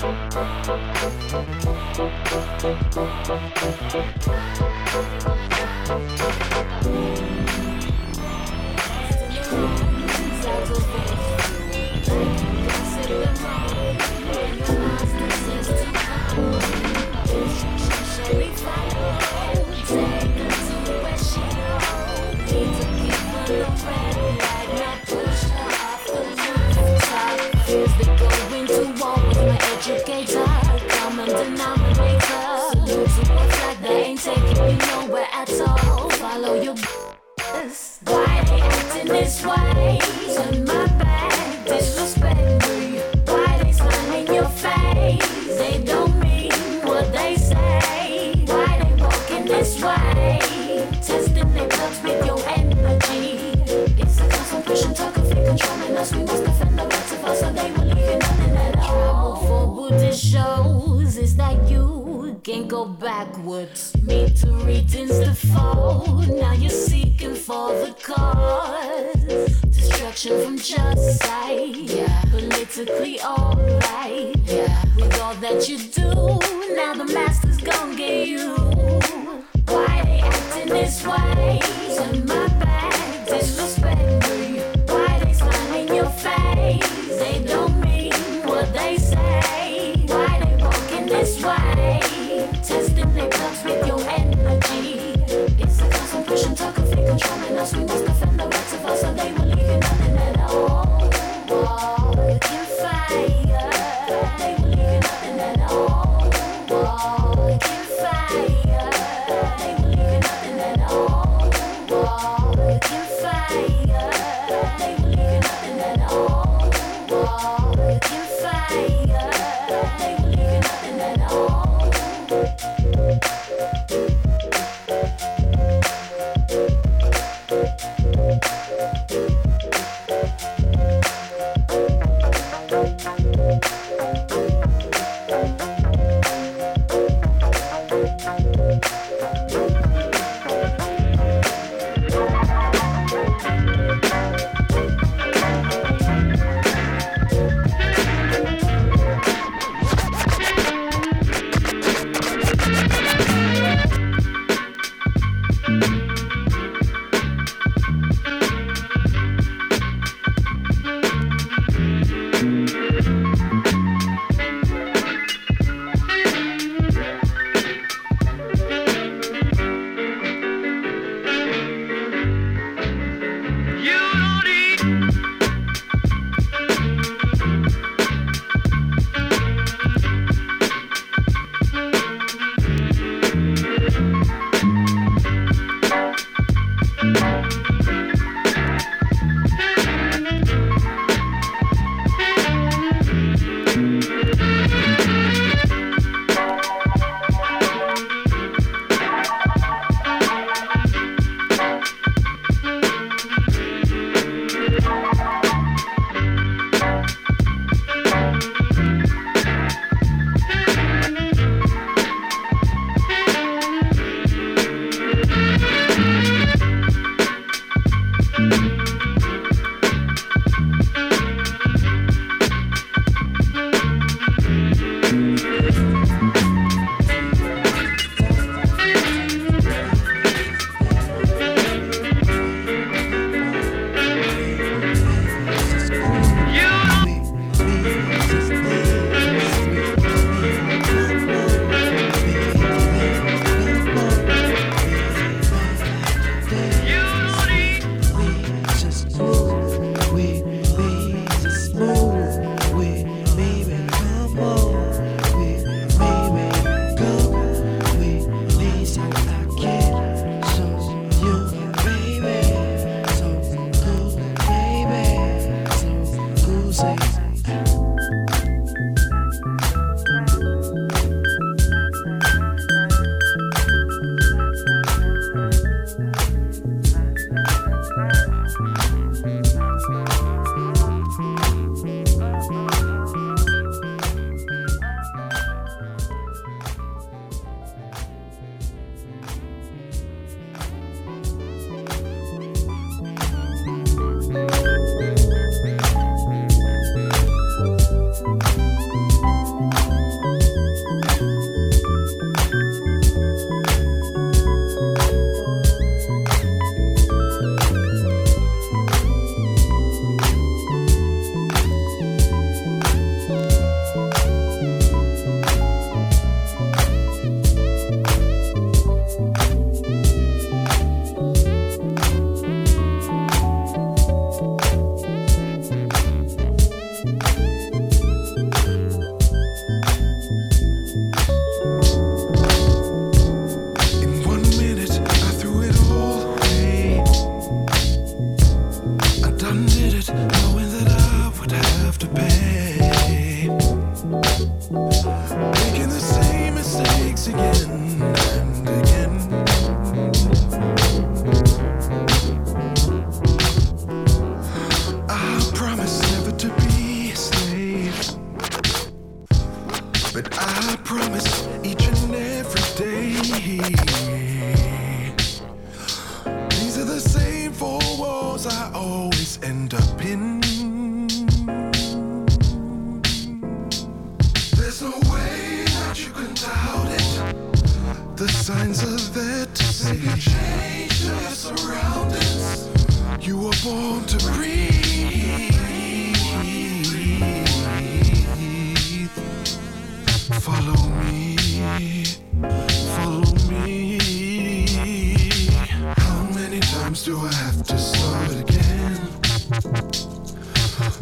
Thank you. backwards. Need to reasons to fall. Now you're seeking for the cause. Destruction from just sight. Yeah. Politically alright. Yeah. With all that you do, now the master's gonna get you. Why they acting this way? Turn my back. This trying to lose me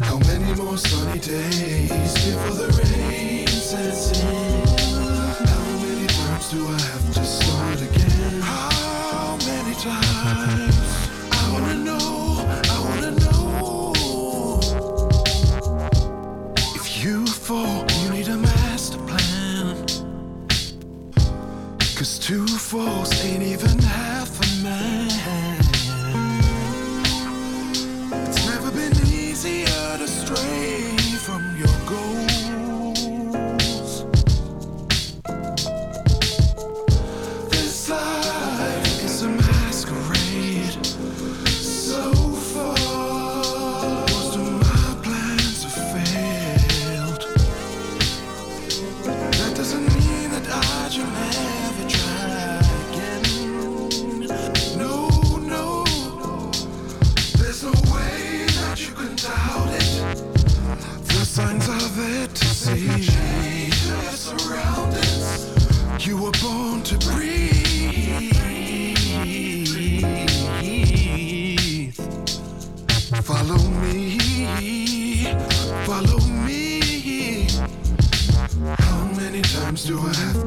How many more sunny days before the rain sets in? How many times do I have to start again? How many times? I wanna know, I wanna know. If you fall, you need a master plan. Cause two falls ain't even half. want to breathe. Follow me, follow me. How many times do I have?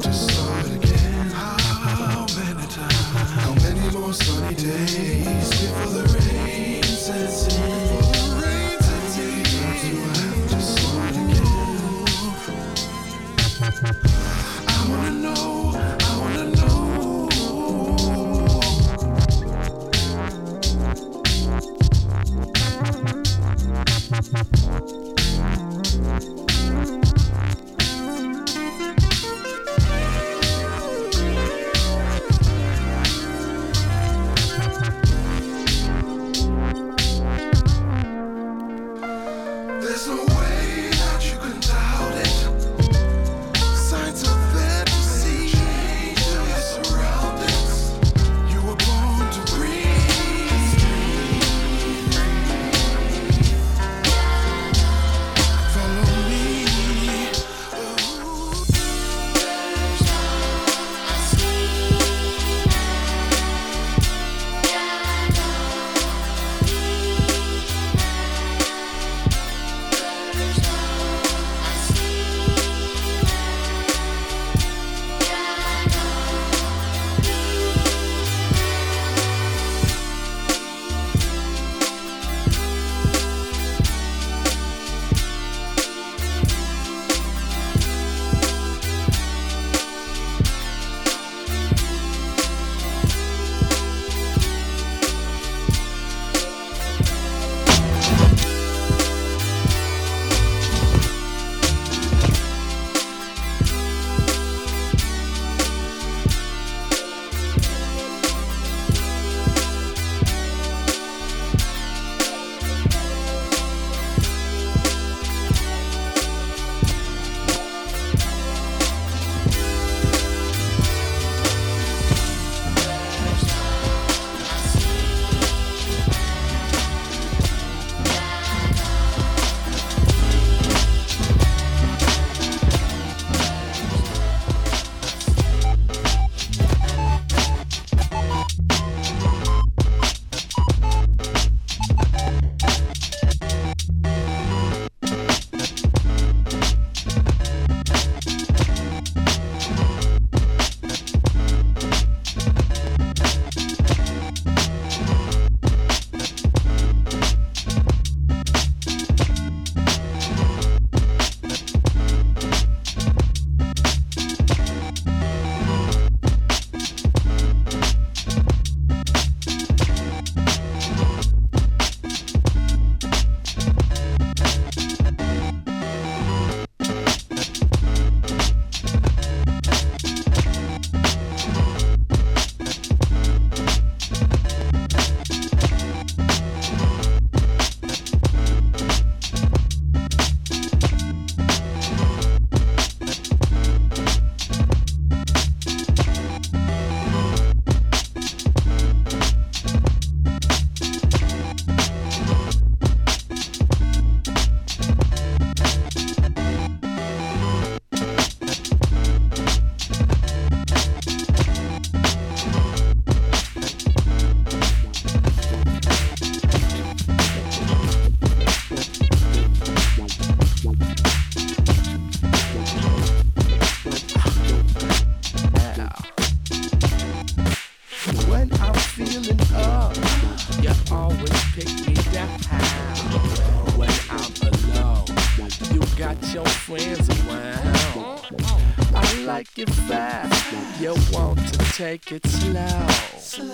Take it slow.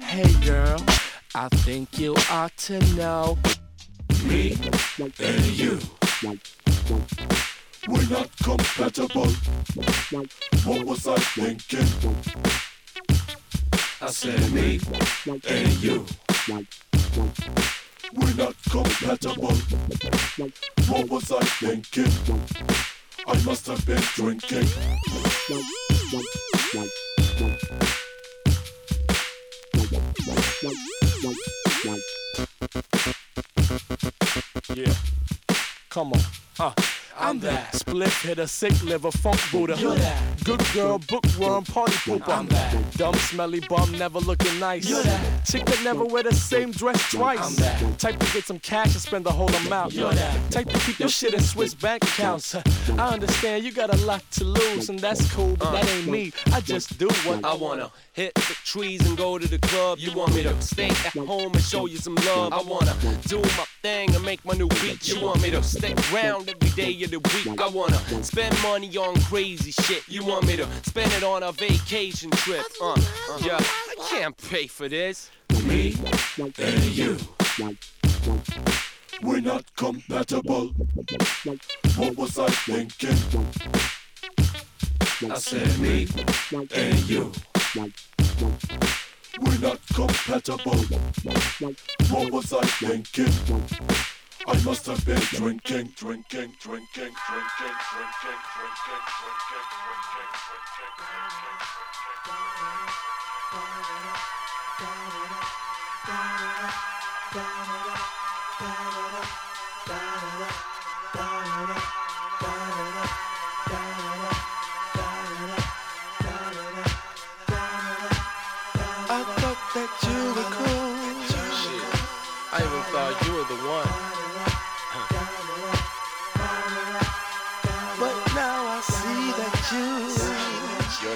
Hey girl, I think you ought to know. Me and you. We're not compatible. What was I thinking? I said me and you. We're not compatible. What was I thinking? I must have been drinking. Yeah. Come on. Uh. I'm that split hitter, sick liver, funk Buddha. You're that good girl, bookworm, party pooper. I'm that dumb, smelly bum, never looking nice. You're that chick that never wear the same dress twice. I'm that type to get some cash and spend the whole amount. You're that type to keep your shit in Swiss bank accounts. I understand you got a lot to lose, and that's cool, but that ain't me. I just do what I wanna hit the trees and go to the club. You want me to stay at home and show you some love. I wanna do my thing and make my new beat. You want me to stick around every day of the week. I wanna spend money on crazy shit. You want me to spend it on a vacation trip. Uh, uh, yeah, I can't pay for this. Me and you. We're not compatible. What was I thinking? I said me and you. We're not compatible. What was I thinking? I must have been drinking, drinking, drinking, drinking, drinking, drinking, drinking, drinking, I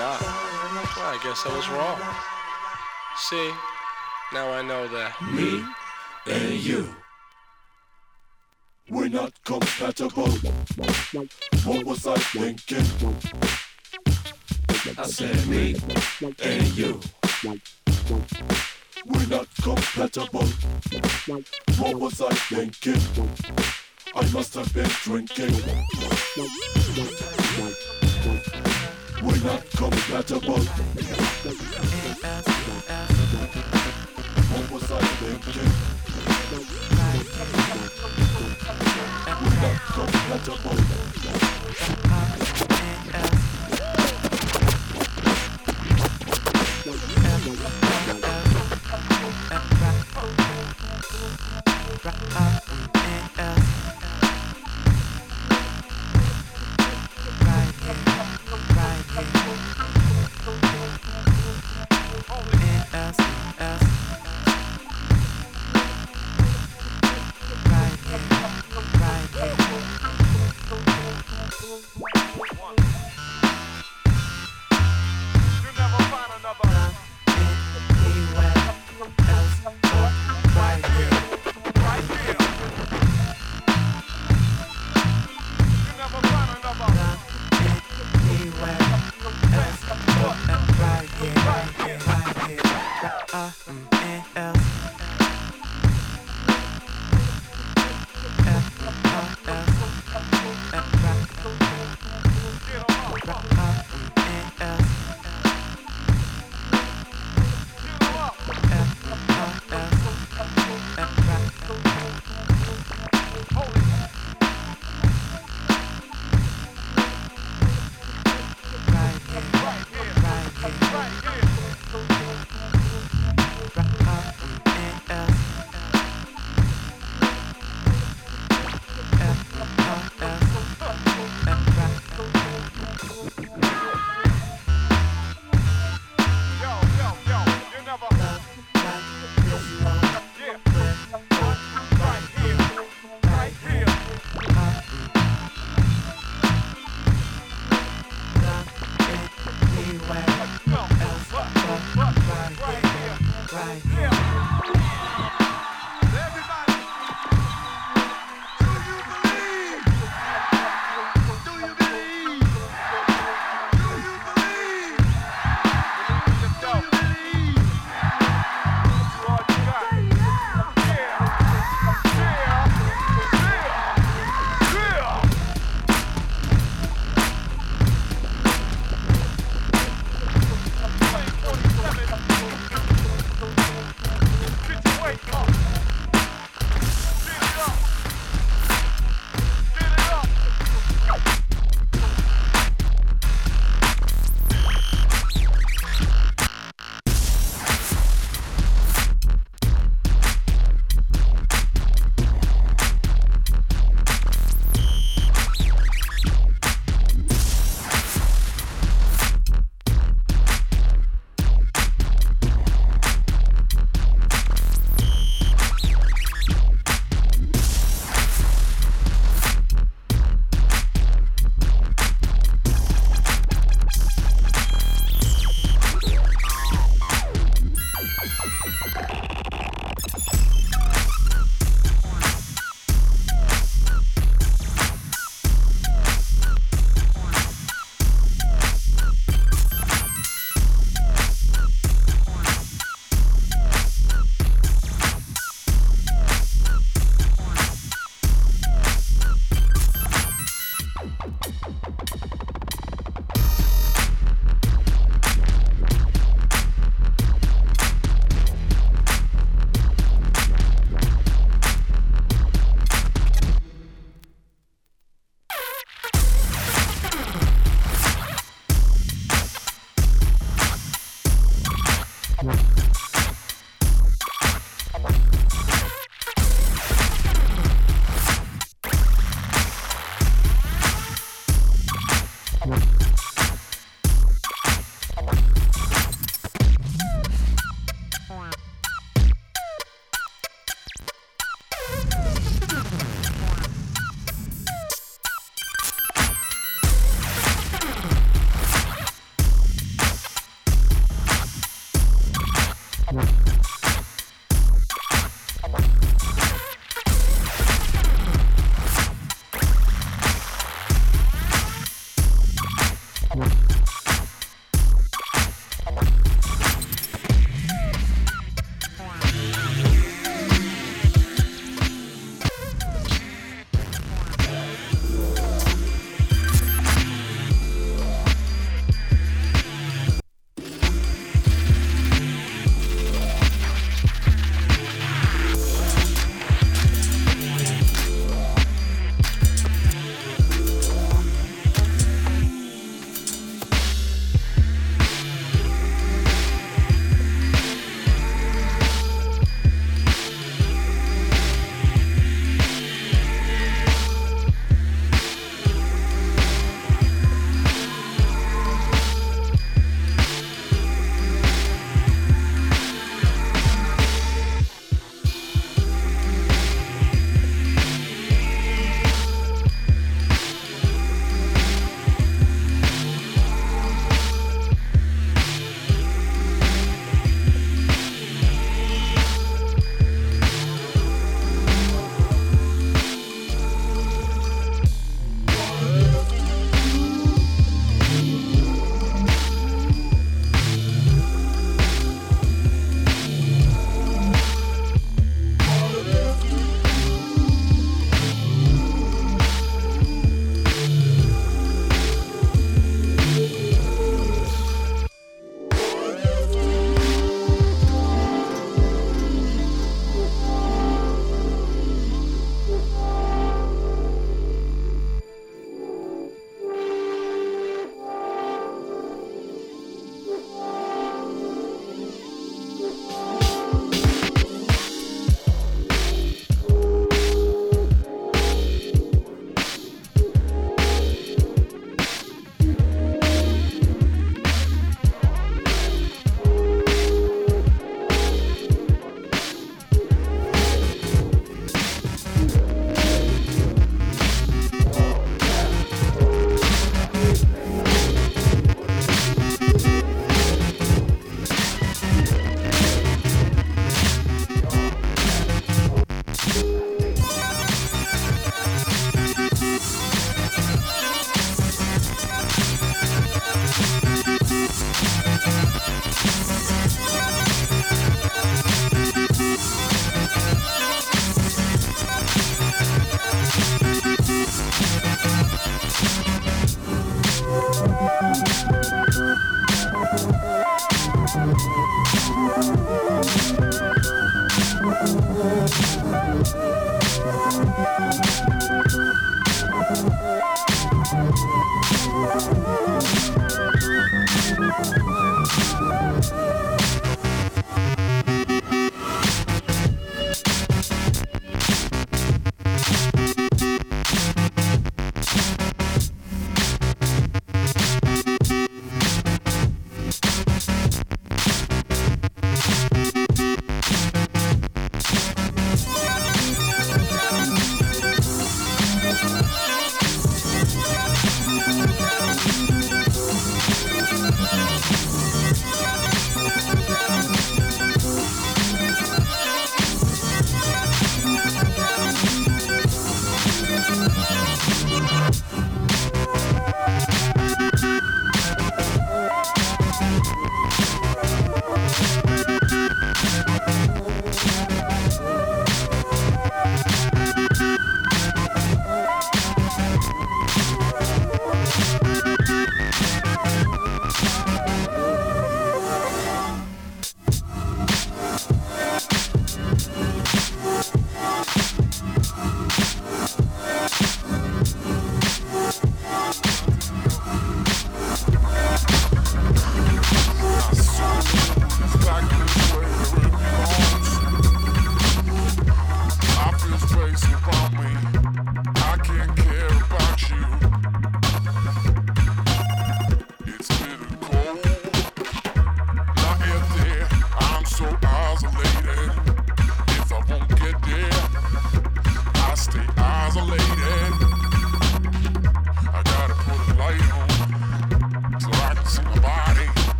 You're not. Well, I guess I was wrong. See, now I know that. Me and you. We're not compatible. What was I thinking? I said me and you. We're not compatible. What was I thinking? I must have been drinking. We're not compatible. What was I thinking? We're not compatible.